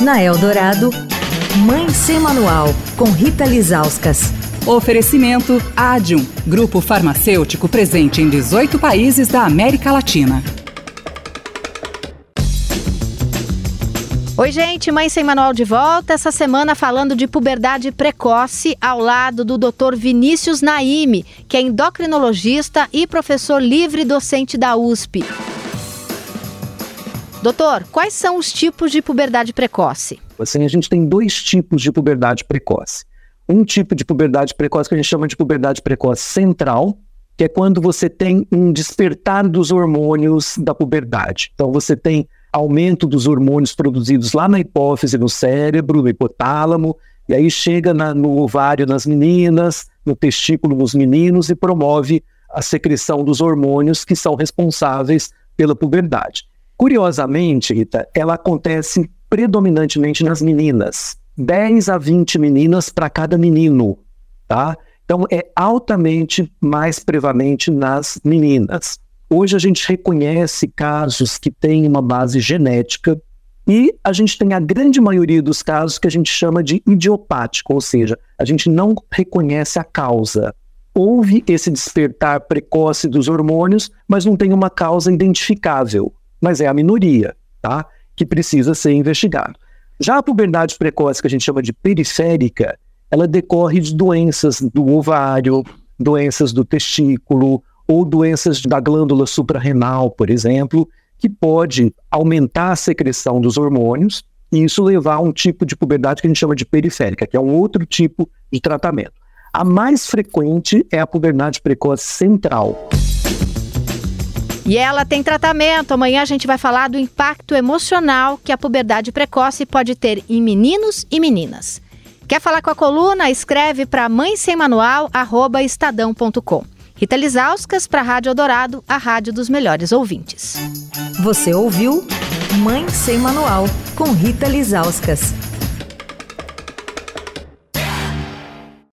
Na Eldorado, Mãe Sem Manual, com Rita Lizauskas. Oferecimento Adium, grupo farmacêutico presente em 18 países da América Latina. Oi, gente, Mãe Sem Manual de volta. Essa semana falando de puberdade precoce ao lado do Dr. Vinícius Naime, que é endocrinologista e professor livre docente da USP. Doutor, quais são os tipos de puberdade precoce? Assim, a gente tem dois tipos de puberdade precoce. Um tipo de puberdade precoce que a gente chama de puberdade precoce central, que é quando você tem um despertar dos hormônios da puberdade. Então, você tem aumento dos hormônios produzidos lá na hipófise, no cérebro, no hipotálamo, e aí chega na, no ovário nas meninas, no testículo nos meninos e promove a secreção dos hormônios que são responsáveis pela puberdade. Curiosamente, Rita, ela acontece predominantemente nas meninas. 10 a 20 meninas para cada menino, tá? Então é altamente mais prevalente nas meninas. Hoje a gente reconhece casos que têm uma base genética e a gente tem a grande maioria dos casos que a gente chama de idiopático, ou seja, a gente não reconhece a causa. Houve esse despertar precoce dos hormônios, mas não tem uma causa identificável mas é a minoria, tá? Que precisa ser investigado. Já a puberdade precoce, que a gente chama de periférica, ela decorre de doenças do ovário, doenças do testículo ou doenças da glândula suprarrenal, por exemplo, que pode aumentar a secreção dos hormônios e isso levar a um tipo de puberdade que a gente chama de periférica, que é um outro tipo de tratamento. A mais frequente é a puberdade precoce central. E ela tem tratamento. Amanhã a gente vai falar do impacto emocional que a puberdade precoce pode ter em meninos e meninas. Quer falar com a coluna? Escreve para mãe sem manual, estadão.com. Rita Lizauskas para a Rádio Eldorado, a rádio dos melhores ouvintes. Você ouviu Mãe Sem Manual, com Rita Lizauskas.